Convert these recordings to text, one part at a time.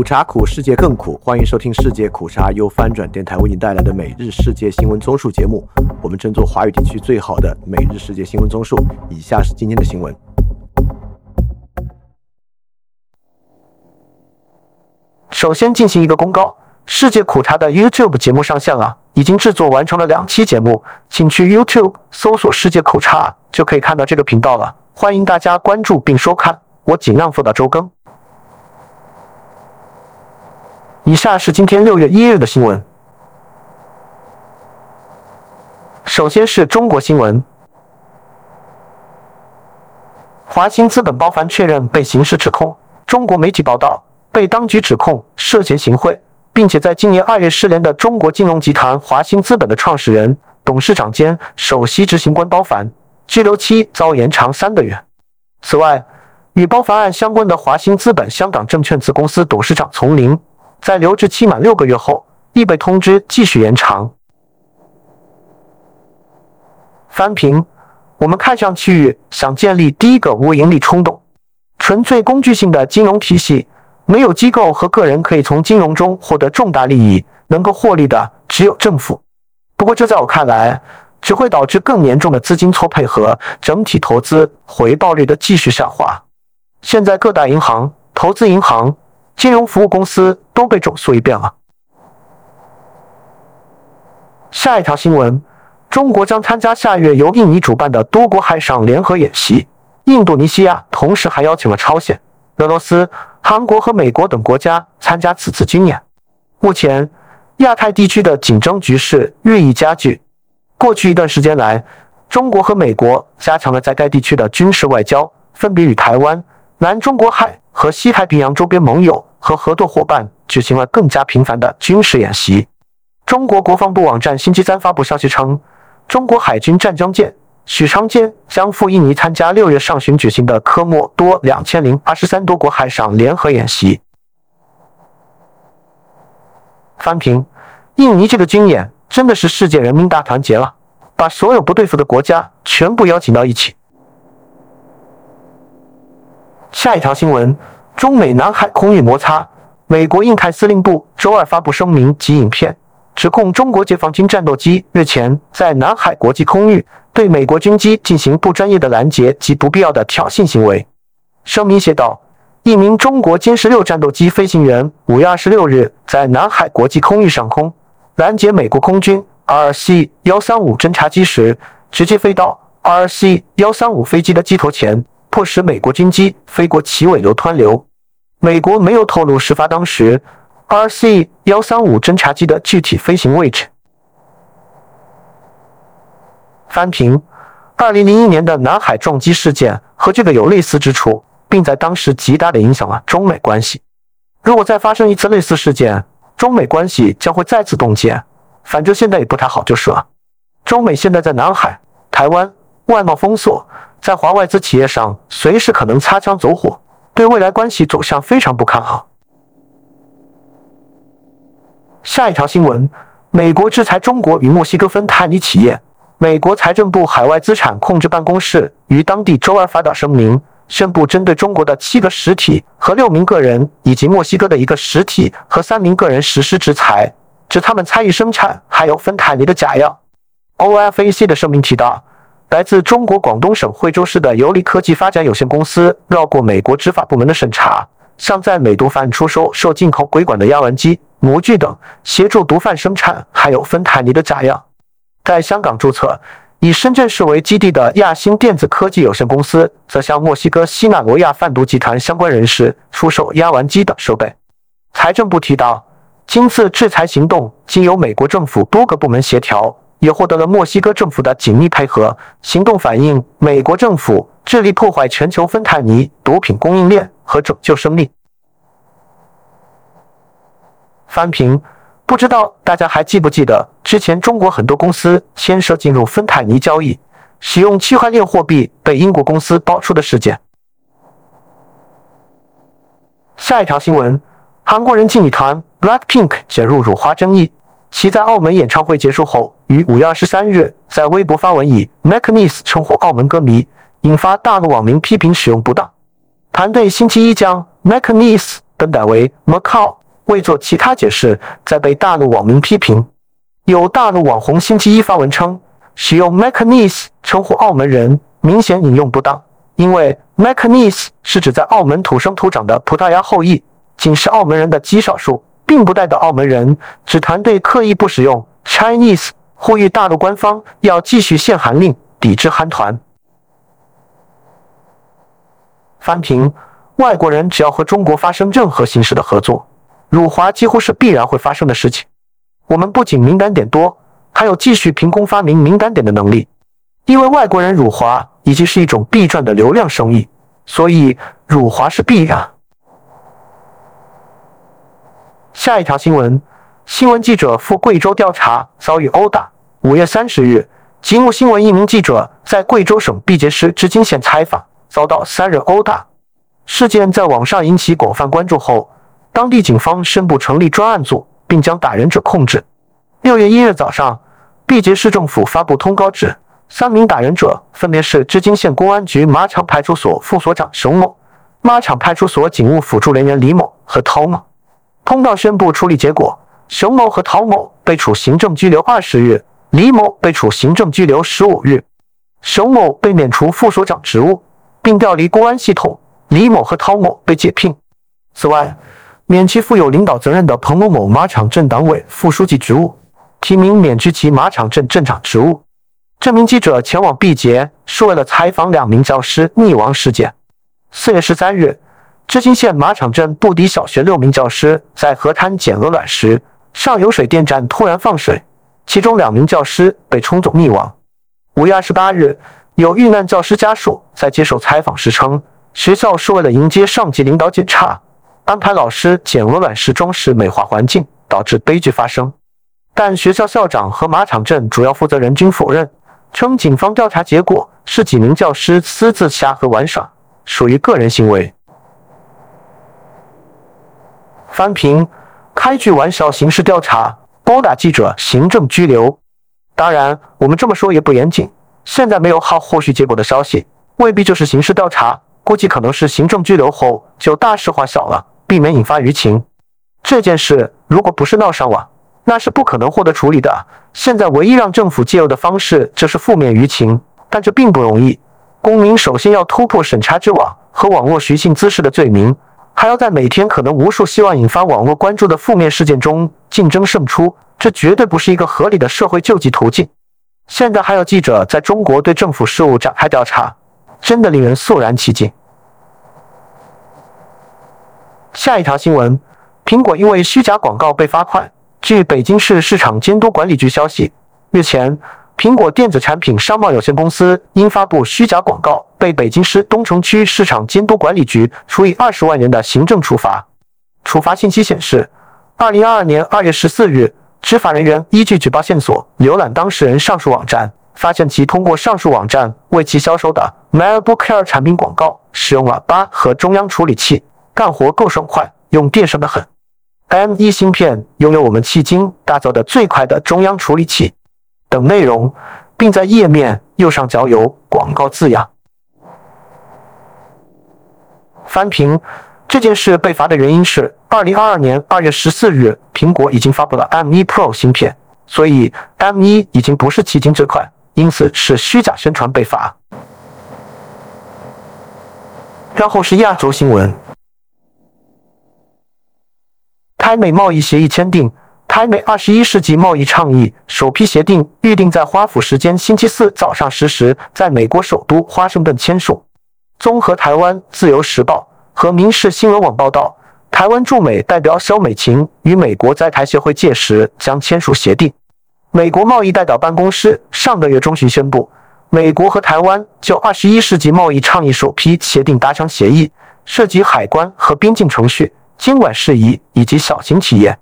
苦茶苦，世界更苦。欢迎收听世界苦茶由翻转电台为您带来的每日世界新闻综述节目。我们争做华语地区最好的每日世界新闻综述。以下是今天的新闻。首先进行一个公告：世界苦茶的 YouTube 节目上线了，已经制作完成了两期节目，请去 YouTube 搜索“世界苦茶”就可以看到这个频道了。欢迎大家关注并收看，我尽量做到周更。以下是今天六月一日的新闻。首先是中国新闻，华兴资本包凡确认被刑事指控。中国媒体报道，被当局指控涉嫌行贿，并且在今年二月失联的中国金融集团华兴资本的创始人、董事长兼首席执行官包凡，拘留期遭延长三个月。此外，与包凡案相关的华兴资本香港证券子公司董事长丛林。在留置期满六个月后，亦被通知继续延长。翻评，我们看上去想建立第一个无盈利冲动、纯粹工具性的金融体系，没有机构和个人可以从金融中获得重大利益，能够获利的只有政府。不过，这在我看来，只会导致更严重的资金错配和整体投资回报率的继续下滑。现在，各大银行、投资银行。金融服务公司都被整肃一遍了。下一条新闻：中国将参加下月由印尼主办的多国海上联合演习。印度尼西亚同时还邀请了朝鲜、俄罗斯、韩国和美国等国家参加此次军演。目前，亚太地区的紧张局势日益加剧。过去一段时间来，中国和美国加强了在该地区的军事外交，分别与台湾、南中国海和西太平洋周边盟友。和合作伙伴举行了更加频繁的军事演习。中国国防部网站星期三发布消息称，中国海军湛江舰许昌舰将赴印尼参加六月上旬举行的科莫多两千零二十三多国海上联合演习。翻评：印尼这个军演真的是世界人民大团结了，把所有不对付的国家全部邀请到一起。下一条新闻。中美南海空域摩擦，美国印太司令部周二发布声明及影片，指控中国解放军战斗机日前在南海国际空域对美国军机进行不专业的拦截及不必要的挑衅行为。声明写道：一名中国歼十六战斗机飞行员五月二十六日在南海国际空域上空拦截美国空军 RC 幺三五侦察机时，直接飞到 RC 幺三五飞机的机头前，迫使美国军机飞过其尾流湍流。美国没有透露事发当时 RC 幺三五侦察机的具体飞行位置。翻评：二零零一年的南海撞击事件和这个有类似之处，并在当时极大的影响了中美关系。如果再发生一次类似事件，中美关系将会再次冻结。反正现在也不太好就是了。中美现在在南海、台湾外贸封锁，在华外资企业上随时可能擦枪走火。对未来关系走向非常不看好。下一条新闻：美国制裁中国与墨西哥芬太尼企业。美国财政部海外资产控制办公室于当地周二发表声明，宣布针对中国的七个实体和六名个人，以及墨西哥的一个实体和三名个人实施制裁，指他们参与生产含有芬太尼的假药。OFAC 的声明提到。来自中国广东省惠州市的游离科技发展有限公司绕过美国执法部门的审查，向在美毒贩出售受进口规管的压丸机、模具等，协助毒贩生产含有芬太尼的假药。在香港注册、以深圳市为基地的亚星电子科技有限公司，则向墨西哥西纳罗亚贩毒集团相关人士出售压丸机等设备。财政部提到，今次制裁行动经由美国政府多个部门协调。也获得了墨西哥政府的紧密配合。行动反映美国政府致力破坏全球芬太尼毒品供应链和拯救生命。翻评，不知道大家还记不记得之前中国很多公司牵涉进入芬太尼交易，使用区块链货币被英国公司爆出的事件。下一条新闻：韩国人气女团 BLACKPINK 卷入辱华争议。其在澳门演唱会结束后，于五月二十三日在微博发文以 “McNeese” 称呼澳门歌迷，引发大陆网民批评使用不当。团队星期一将 “McNeese” 更改为 Macau，未做其他解释，再被大陆网民批评。有大陆网红星期一发文称，使用 Macanese 称呼澳门人明显引用不当，因为 Macanese 是指在澳门土生土长的葡萄牙后裔，仅是澳门人的极少数，并不代表澳门人。指团队刻意不使用 Chinese，呼吁大陆官方要继续限韩令，抵制韩团。翻评：外国人只要和中国发生任何形式的合作，辱华几乎是必然会发生的事情。我们不仅敏感点多，还有继续凭空发明敏感点的能力。因为外国人辱华已经是一种必赚的流量生意，所以辱华是必然。下一条新闻：新闻记者赴贵州调查遭遇殴打。五月三十日，吉木新闻一名记者在贵州省毕节市织金县采访，遭到三人殴打。事件在网上引起广泛关注后，当地警方宣布成立专案组。并将打人者控制。六月一日早上，毕节市政府发布通告指，三名打人者分别是织金县公安局马场派出所副所长熊某、马场派出所警务辅助人员李某和陶某。通告宣布处理结果：熊某和陶某被处行政拘留二十日，李某被处行政拘留十五日。熊某被免除副所长职务，并调离公安系统；李某和陶某被解聘。此外，免其负有领导责任的彭某某马场镇党委副书记职务，提名免去其马场镇镇长职务。这名记者前往毕节是为了采访两名教师溺亡事件。四月十三日，织金县马场镇布迪小学六名教师在河滩捡鹅卵时，上游水电站突然放水，其中两名教师被冲走溺亡。五月二十八日，有遇难教师家属在接受采访时称，学校是为了迎接上级领导检查。安排老师捡鹅卵石装饰美化环境，导致悲剧发生。但学校校长和马场镇主要负责人均否认，称警方调查结果是几名教师私自下河玩耍，属于个人行为。翻评：开句玩笑，刑事调查，殴打记者，行政拘留。当然，我们这么说也不严谨。现在没有好后续结果的消息，未必就是刑事调查，估计可能是行政拘留后就大事化小了。避免引发舆情，这件事如果不是闹上网，那是不可能获得处理的。现在唯一让政府介入的方式就是负面舆情，但这并不容易。公民首先要突破审查之网和网络寻衅滋事的罪名，还要在每天可能无数希望引发网络关注的负面事件中竞争胜出，这绝对不是一个合理的社会救济途径。现在还有记者在中国对政府事务展开调查，真的令人肃然起敬。下一条新闻：苹果因为虚假广告被罚款。据北京市市场监督管理局消息，日前，苹果电子产品商贸有限公司因发布虚假广告，被北京市东城区市场监督管理局处以二十万元的行政处罚。处罚信息显示，二零二二年二月十四日，执法人员依据举报线索，浏览当事人上述网站，发现其通过上述网站为其销售的 MacBook Air 产品广告使用了“八核中央处理器。干活够爽快，用电省得很。M1 芯片拥有我们迄今打造的最快的中央处理器等内容，并在页面右上角有广告字样。翻评这件事被罚的原因是，二零二二年二月十四日，苹果已经发布了 M1 Pro 芯片，所以 M1 已经不是迄今这款，因此是虚假宣传被罚。然后是亚洲新闻。台美贸易协议签订，台美二十一世纪贸易倡议首批协定预定在华府时间星期四早上十时，在美国首都华盛顿签署。综合台湾自由时报和民事新闻网报道，台湾驻美代表肖美琴与美国在台协会届时将签署协定。美国贸易代表办公室上个月中旬宣布，美国和台湾就二十一世纪贸易倡议首批协定达成协议，涉及海关和边境程序。监管事宜以及小型企业，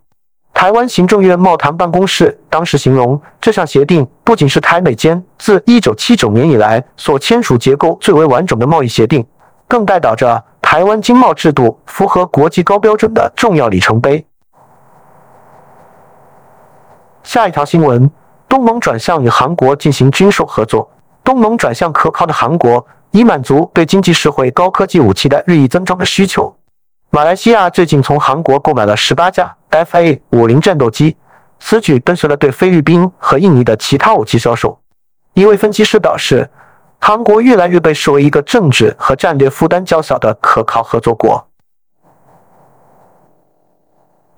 台湾行政院贸谈办公室当时形容这项协定不仅是台美间自一九七九年以来所签署结构最为完整的贸易协定，更代表着台湾经贸制度符合国际高标准的重要里程碑。下一条新闻：东盟转向与韩国进行军售合作。东盟转向可靠的韩国，以满足对经济实惠高科技武器的日益增长的需求。马来西亚最近从韩国购买了十八架 F/A 五零战斗机，此举跟随了对菲律宾和印尼的其他武器销售。一位分析师表示，韩国越来越被视为一个政治和战略负担较小的可靠合作国。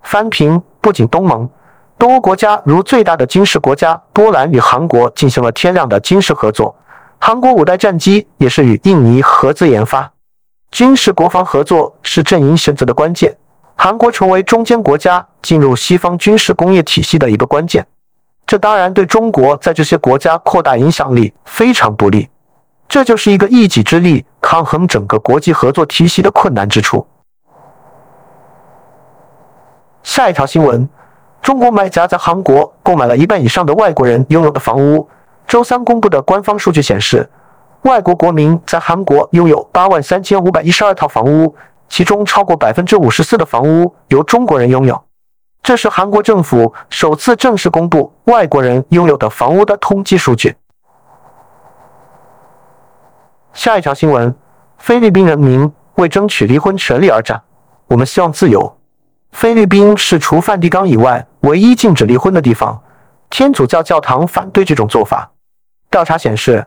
翻平不仅东盟，东欧国家如最大的军事国家波兰与韩国进行了天量的军事合作，韩国五代战机也是与印尼合资研发。军事国防合作是阵营选择的关键。韩国成为中间国家进入西方军事工业体系的一个关键，这当然对中国在这些国家扩大影响力非常不利。这就是一个一己之力抗衡整个国际合作体系的困难之处。下一条新闻：中国买家在韩国购买了一半以上的外国人拥有的房屋。周三公布的官方数据显示。外国国民在韩国拥有八万三千五百一十二套房屋，其中超过百分之五十四的房屋由中国人拥有。这是韩国政府首次正式公布外国人拥有的房屋的统计数据。下一条新闻：菲律宾人民为争取离婚权利而战。我们希望自由。菲律宾是除梵蒂冈以外唯一禁止离婚的地方。天主教教堂反对这种做法。调查显示。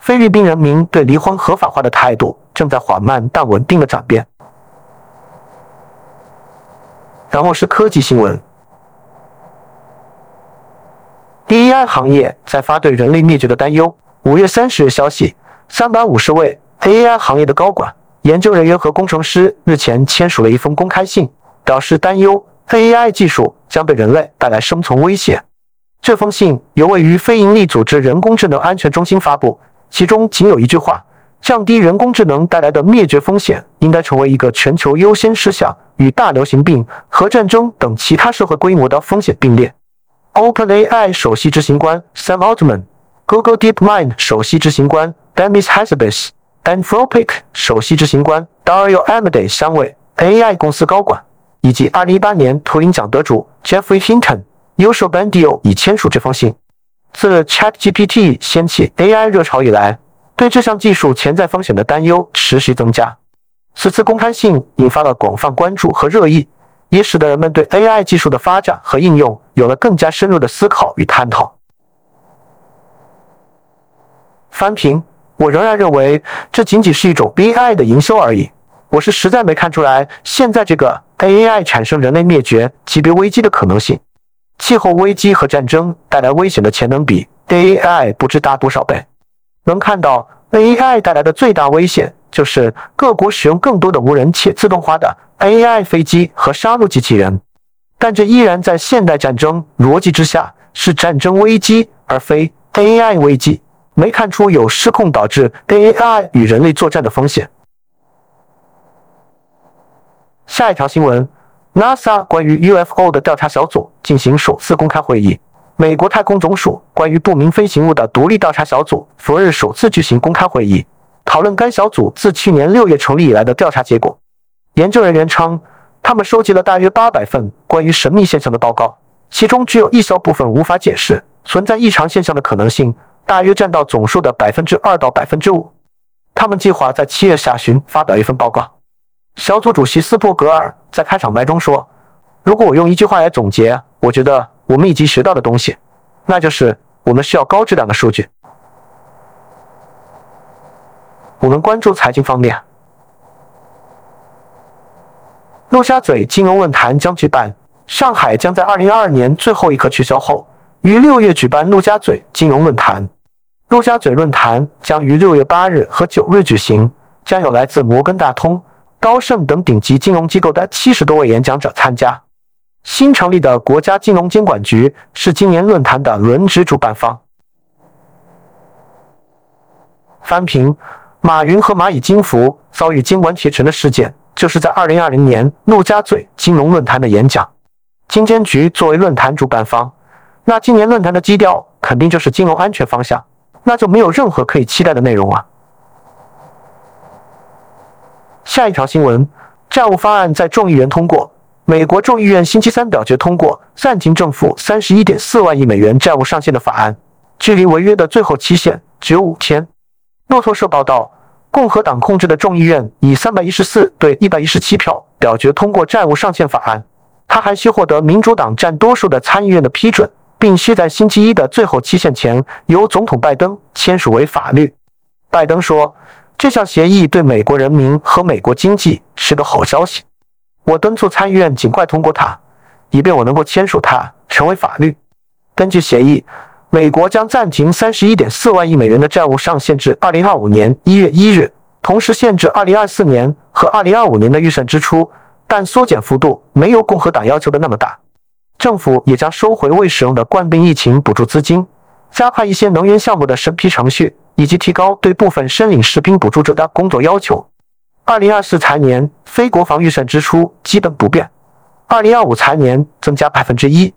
菲律宾人民对离婚合法化的态度正在缓慢但稳定的转变。然后是科技新闻，AI 行业在发对人类灭绝的担忧。五月三十日消息，三百五十位 AI 行业的高管、研究人员和工程师日前签署了一封公开信，表示担忧 AI 技术将对人类带来生存威胁。这封信由位于非营利组织人工智能安全中心发布。其中仅有一句话：降低人工智能带来的灭绝风险应该成为一个全球优先事项，与大流行病、核战争等其他社会规模的风险并列。OpenAI 首席执行官 Sam Altman、Google DeepMind 首席执行官 Demis Hassabis、Anthropic 首席执行官 Dario Amodei 三位 AI 公司高管，以及2018年图灵奖得主 Jeffrey Hinton、Yusuf Bandio 已签署这封信。自 ChatGPT 掀起 AI 热潮以来，对这项技术潜在风险的担忧持续增加。此次公开信引发了广泛关注和热议，也使得人们对 AI 技术的发展和应用有了更加深入的思考与探讨。翻评：我仍然认为这仅仅是一种 AI 的营销而已。我是实在没看出来，现在这个 AI 产生人类灭绝级别危机的可能性。气候危机和战争带来危险的潜能比 AI 不知大多少倍。能看到 AI 带来的最大危险就是各国使用更多的无人且自动化的 AI 飞机和杀戮机器人，但这依然在现代战争逻辑之下是战争危机而非 AI 危机。没看出有失控导致 AI 与人类作战的风险。下一条新闻。NASA 关于 UFO 的调查小组进行首次公开会议。美国太空总署关于不明飞行物的独立调查小组昨日首次举行公开会议，讨论该小组自去年六月成立以来的调查结果。研究人员称，他们收集了大约八百份关于神秘现象的报告，其中只有一小部分无法解释存在异常现象的可能性，大约占到总数的百分之二到百分之五。他们计划在七月下旬发表一份报告。小组主席斯珀格尔在开场白中说：“如果我用一句话来总结，我觉得我们已经学到的东西，那就是我们需要高质量的数据。我们关注财经方面，陆家嘴金融论坛将举办。上海将在二零二二年最后一刻取消后，于六月举办陆家嘴金融论坛。陆家嘴论坛将于六月八日和九日举行，将有来自摩根大通。”高盛等顶级金融机构的七十多位演讲者参加。新成立的国家金融监管局是今年论坛的轮值主办方。翻评：马云和蚂蚁金服遭遇监管铁拳的事件，就是在二零二零年陆家嘴金融论坛的演讲。金监局作为论坛主办方，那今年论坛的基调肯定就是金融安全方向，那就没有任何可以期待的内容啊。下一条新闻：债务方案在众议员通过。美国众议院星期三表决通过暂停政府三十一点四万亿美元债务上限的法案，距离违约的最后期限只有五天。路透社报道，共和党控制的众议院以三百一十四对一百一十七票表决通过债务上限法案。他还需获得民主党占多数的参议院的批准，并需在星期一的最后期限前由总统拜登签署为法律。拜登说：“这项协议对美国人民和美国经济是个好消息。我敦促参议院尽快通过它，以便我能够签署它成为法律。”根据协议，美国将暂停三十一点四万亿美元的债务上限至二零二五年一月一日，同时限制二零二四年和二零二五年的预算支出。但缩减幅度没有共和党要求的那么大。政府也将收回未使用的冠病疫情补助资金，加快一些能源项目的审批程序，以及提高对部分申领士兵补助者的工作要求。二零二四财年非国防预算支出基本不变，二零二五财年增加百分之一。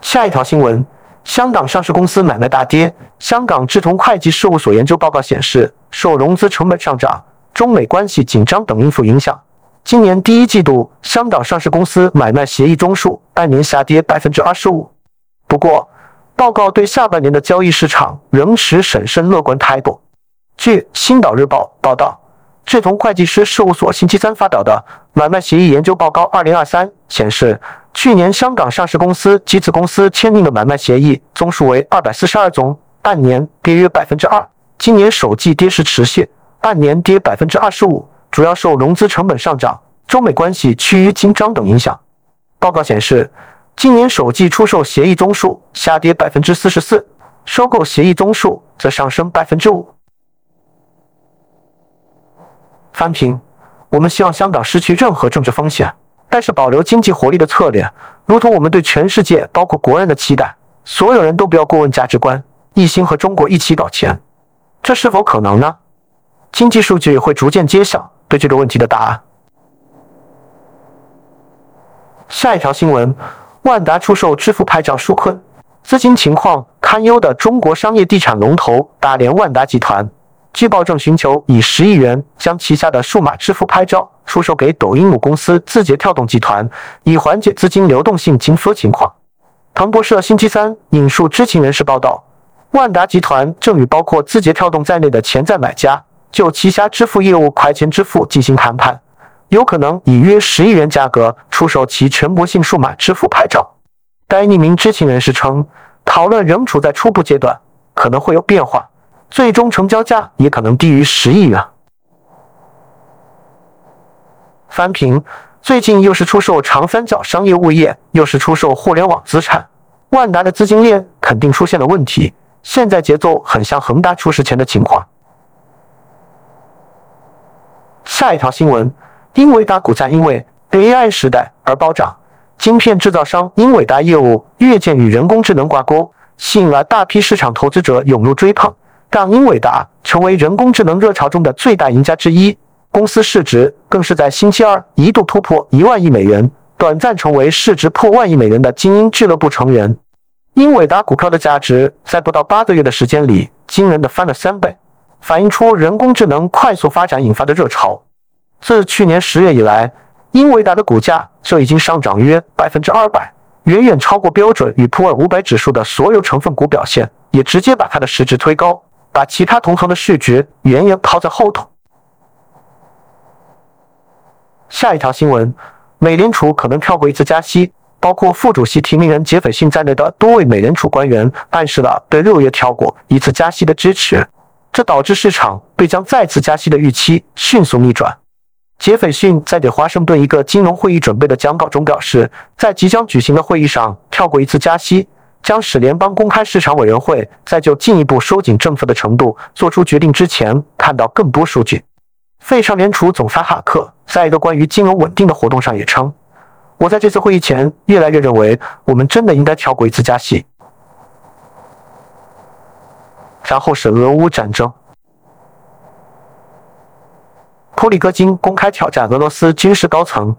下一条新闻：香港上市公司买卖大跌。香港志同会计事务所研究报告显示，受融资成本上涨。中美关系紧张等因素影响，今年第一季度香港上市公司买卖协议宗数按年下跌百分之二十五。不过，报告对下半年的交易市场仍持审慎乐观态度。据《星岛日报》报道，志同会计师事务所星期三发表的买卖协议研究报告二零二三显示，去年香港上市公司及子公司签订的买卖协议宗数为二百四十二宗，按年跌约百分之二。今年首季跌势持续。按年跌百分之二十五，主要受融资成本上涨、中美关系趋于紧张等影响。报告显示，今年首季出售协议宗数下跌百分之四十四，收购协议宗数则上升百分之五。翻评：我们希望香港失去任何政治风险，但是保留经济活力的策略，如同我们对全世界，包括国人的期待。所有人都不要过问价值观，一心和中国一起搞钱，这是否可能呢？经济数据会逐渐揭晓对这个问题的答案。下一条新闻：万达出售支付牌照纾困，资金情况堪忧的中国商业地产龙头大连万达集团，据报正寻求以十亿元将旗下的数码支付拍照出售给抖音母公司字节跳动集团，以缓解资金流动性紧缩情况。彭博社星期三引述知情人士报道，万达集团正与包括字节跳动在内的潜在买家。就旗下支付业务快钱支付进行谈判，有可能以约十亿元价格出售其全国性数码支付牌照。该匿名知情人士称，讨论仍处在初步阶段，可能会有变化，最终成交价也可能低于十亿元。翻评：最近又是出售长三角商业物业，又是出售互联网资产，万达的资金链肯定出现了问题。现在节奏很像恒大出事前的情况。下一条新闻：英伟达股价因为 AI 时代而暴涨。晶片制造商英伟达业务越见与人工智能挂钩，吸引了大批市场投资者涌入追捧，让英伟达成为人工智能热潮中的最大赢家之一。公司市值更是在星期二一度突破一万亿美元，短暂成为市值破万亿美元的精英俱乐部成员。英伟达股票的价值在不到八个月的时间里，惊人的翻了三倍。反映出人工智能快速发展引发的热潮。自去年十月以来，英伟达的股价就已经上涨约百分之二百，远远超过标准与普尔五百指数的所有成分股表现，也直接把它的市值推高，把其他同行的市值远远抛在后头。下一条新闻：美联储可能跳过一次加息，包括副主席提名人杰斐逊在内的多位美联储官员暗示了对六月跳过一次加息的支持。这导致市场对将再次加息的预期迅速逆转。杰斐逊在给华盛顿一个金融会议准备的讲稿中表示，在即将举行的会议上跳过一次加息，将使联邦公开市场委员会在就进一步收紧政策的程度做出决定之前看到更多数据。费城联储总裁哈克在一个关于金融稳定的活动上也称：“我在这次会议前越来越认为，我们真的应该跳过一次加息。”然后是俄乌战争。普里戈金公开挑战俄罗斯军事高层。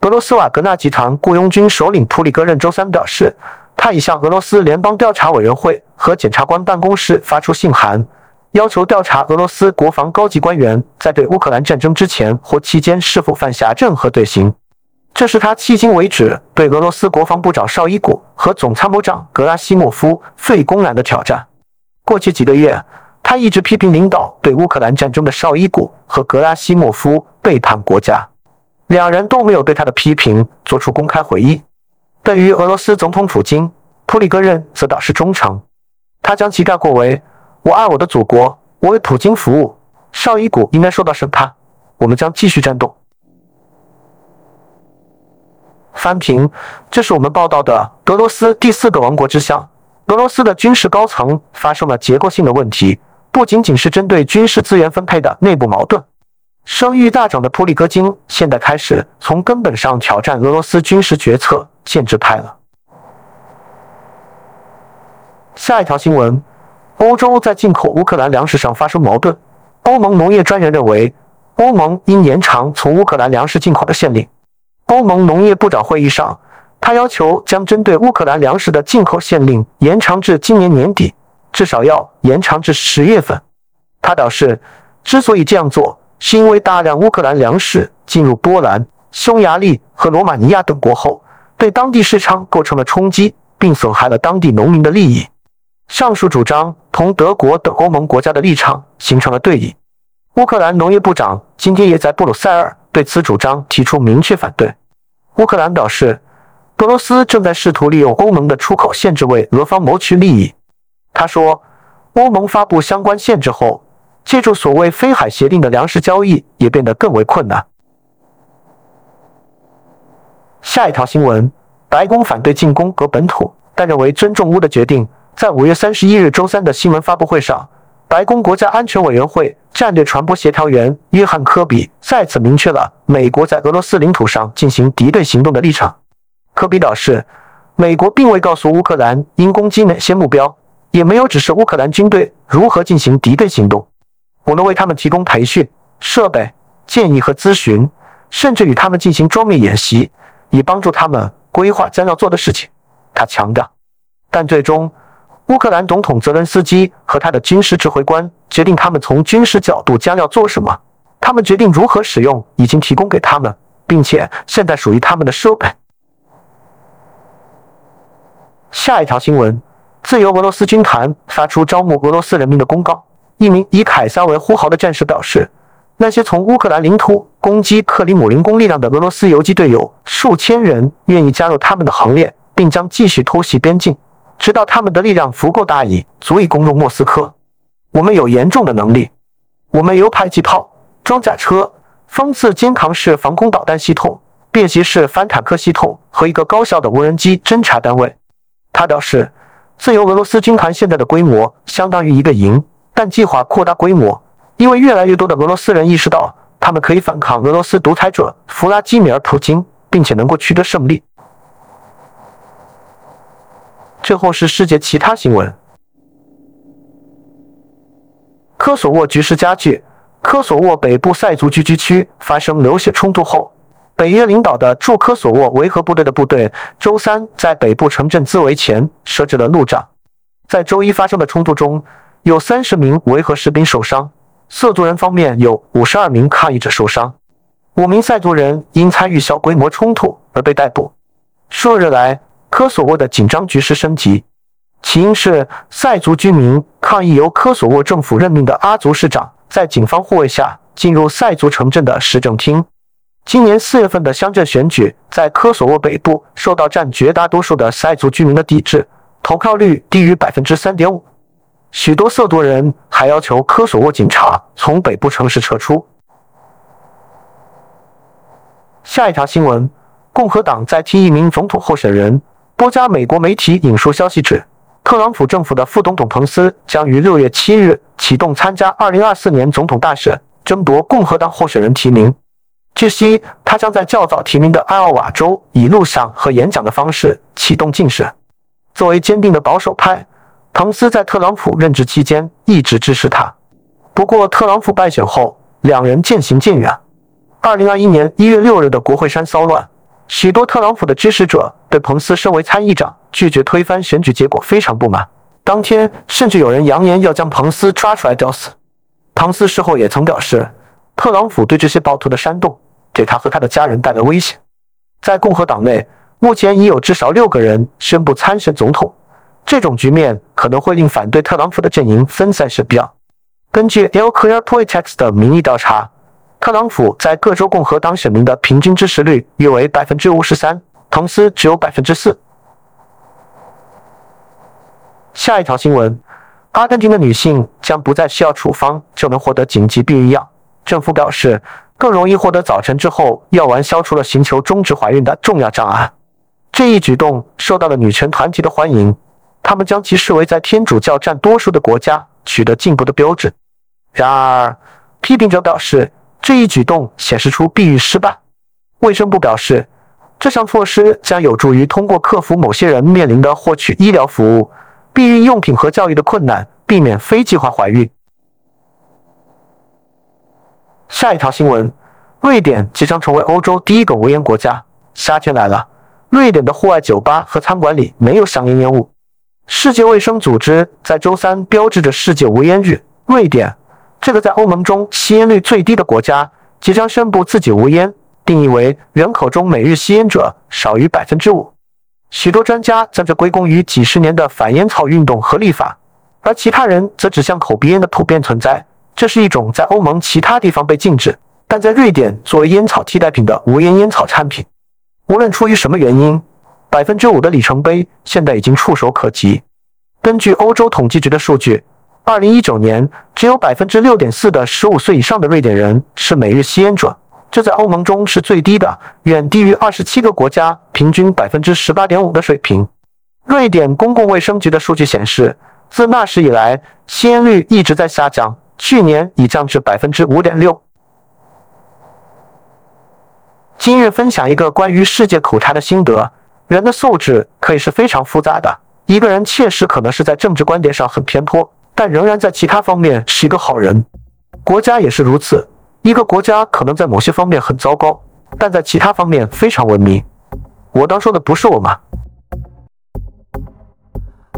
俄罗斯瓦格纳集团雇佣军首领普里戈任周三表示，他已向俄罗斯联邦调查委员会和检察官办公室发出信函，要求调查俄罗斯国防高级官员在对乌克兰战争之前或期间是否犯下任何罪行。这是他迄今为止对俄罗斯国防部长绍伊古和总参谋长格拉西莫夫最公然的挑战。过去几个月，他一直批评领导对乌克兰战争的绍伊古和格拉西莫夫背叛国家，两人都没有对他的批评做出公开回应。对于俄罗斯总统普京，普里戈任则表示忠诚，他将其概括为：“我爱我的祖国，我为普京服务。绍伊古应该受到审判，我们将继续战斗。”翻评，这是我们报道的俄罗斯第四个王国之象。俄罗斯的军事高层发生了结构性的问题。不仅仅是针对军事资源分配的内部矛盾，声誉大涨的普里戈金现在开始从根本上挑战俄罗斯军事决策建制派了。下一条新闻：欧洲在进口乌克兰粮食上发生矛盾。欧盟农业专员认为，欧盟应延长从乌克兰粮食进口的限令。欧盟农业部长会议上，他要求将针对乌克兰粮食的进口限令延长至今年年底。至少要延长至十月份。他表示，之所以这样做，是因为大量乌克兰粮食进入波兰、匈牙利和罗马尼亚等国后，对当地市场构成了冲击，并损害了当地农民的利益。上述主张同德国等欧盟国家的立场形成了对立。乌克兰农业部长今天也在布鲁塞尔对此主张提出明确反对。乌克兰表示，俄罗斯正在试图利用欧盟的出口限制为俄方谋取利益。他说，欧盟发布相关限制后，借助所谓“非海协定”的粮食交易也变得更为困难。下一条新闻：白宫反对进攻俄本土，但认为尊重乌的决定。在五月三十一日周三的新闻发布会上，白宫国家安全委员会战略传播协调员约翰·科比再次明确了美国在俄罗斯领土上进行敌对行动的立场。科比表示，美国并未告诉乌克兰应攻击哪些目标。也没有指示乌克兰军队如何进行敌对行动。我们为他们提供培训、设备、建议和咨询，甚至与他们进行桌面演习，以帮助他们规划将要做的事情。他强调。但最终，乌克兰总统泽连斯基和他的军事指挥官决定他们从军事角度将要做什么。他们决定如何使用已经提供给他们，并且现在属于他们的设备。下一条新闻。自由俄罗斯军团发出招募俄罗斯人民的公告。一名以凯撒为呼号的战士表示，那些从乌克兰领土攻击克里姆林宫力量的俄罗斯游击队有数千人愿意加入他们的行列，并将继续偷袭边境，直到他们的力量足够大，以足以攻入莫斯科。我们有严重的能力，我们有迫击炮、装甲车、风刺肩扛式防空导弹系统、便携式反坦克系统和一个高效的无人机侦察单位。他表示。自由俄罗斯军团现在的规模相当于一个营，但计划扩大规模，因为越来越多的俄罗斯人意识到他们可以反抗俄罗斯独裁者弗拉基米尔·普京，并且能够取得胜利。最后是世界其他新闻：科索沃局势加剧，科索沃北部塞族聚居区发生流血冲突后。北约领导的驻科索沃维和部队的部队周三在北部城镇兹维前设置了路障。在周一发生的冲突中，有三十名维和士兵受伤，塞族人方面有五十二名抗议者受伤，五名塞族人因参与小规模冲突而被逮捕。数日来，科索沃的紧张局势升级，起因是塞族居民抗议由科索沃政府任命的阿族市长在警方护卫下进入塞族城镇的市政厅。今年四月份的乡镇选举在科索沃北部受到占绝大多数的塞族居民的抵制，投票率低于百分之三点五。许多色多人还要求科索沃警察从北部城市撤出。下一条新闻：共和党在提一名总统候选人。多家美国媒体引述消息指，特朗普政府的副总统彭斯将于六月七日启动参加二零二四年总统大选，争夺共和党候选人提名。据悉，他将在较早提名的艾奥瓦州以录像和演讲的方式启动竞选。作为坚定的保守派，彭斯在特朗普任职期间一直支持他。不过，特朗普败选后，两人渐行渐远。二零二一年一月六日的国会山骚乱，许多特朗普的支持者对彭斯身为参议长拒绝推翻选举结果非常不满。当天，甚至有人扬言要将彭斯抓出来吊死。彭斯事后也曾表示，特朗普对这些暴徒的煽动。给他和他的家人带来危险。在共和党内，目前已有至少六个人宣布参选总统。这种局面可能会令反对特朗普的阵营分散选票。根据 El Clear Politics 的民意调查，特朗普在各州共和党选民的平均支持率约为百分之五十三，彭斯只有百分之四。下一条新闻：阿根廷的女性将不再需要处方就能获得紧急避孕药。政府表示，更容易获得早晨之后药丸消除了寻求终止怀孕的重要障碍。这一举动受到了女权团体的欢迎，他们将其视为在天主教占多数的国家取得进步的标志。然而，批评者表示，这一举动显示出避孕失败。卫生部表示，这项措施将有助于通过克服某些人面临的获取医疗服务。避孕用品和教育的困难，避免非计划怀孕。下一条新闻：瑞典即将成为欧洲第一个无烟国家。夏天来了，瑞典的户外酒吧和餐馆里没有香烟烟雾。世界卫生组织在周三标志着世界无烟日。瑞典这个在欧盟中吸烟率最低的国家，即将宣布自己无烟，定义为人口中每日吸烟者少于百分之五。许多专家将这归功于几十年的反烟草运动和立法，而其他人则指向口鼻烟的普遍存在。这是一种在欧盟其他地方被禁止，但在瑞典作为烟草替代品的无烟烟草产品。无论出于什么原因，百分之五的里程碑现在已经触手可及。根据欧洲统计局的数据，二零一九年只有百分之六点四的十五岁以上的瑞典人是每日吸烟者。这在欧盟中是最低的，远低于二十七个国家平均百分之十八点五的水平。瑞典公共卫生局的数据显示，自那时以来，吸烟率一直在下降，去年已降至百分之五点六。今日分享一个关于世界苦茶的心得：人的素质可以是非常复杂的。一个人切实可能是在政治观点上很偏颇，但仍然在其他方面是一个好人。国家也是如此。一个国家可能在某些方面很糟糕，但在其他方面非常文明。我当说的不是我吗？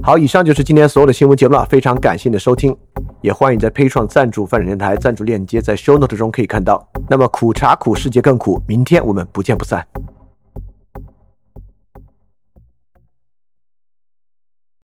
好，以上就是今天所有的新闻节目了。非常感谢你的收听，也欢迎在 p a 创赞助范展电台赞助链接在 Show Note 中可以看到。那么苦茶苦，世界更苦，明天我们不见不散。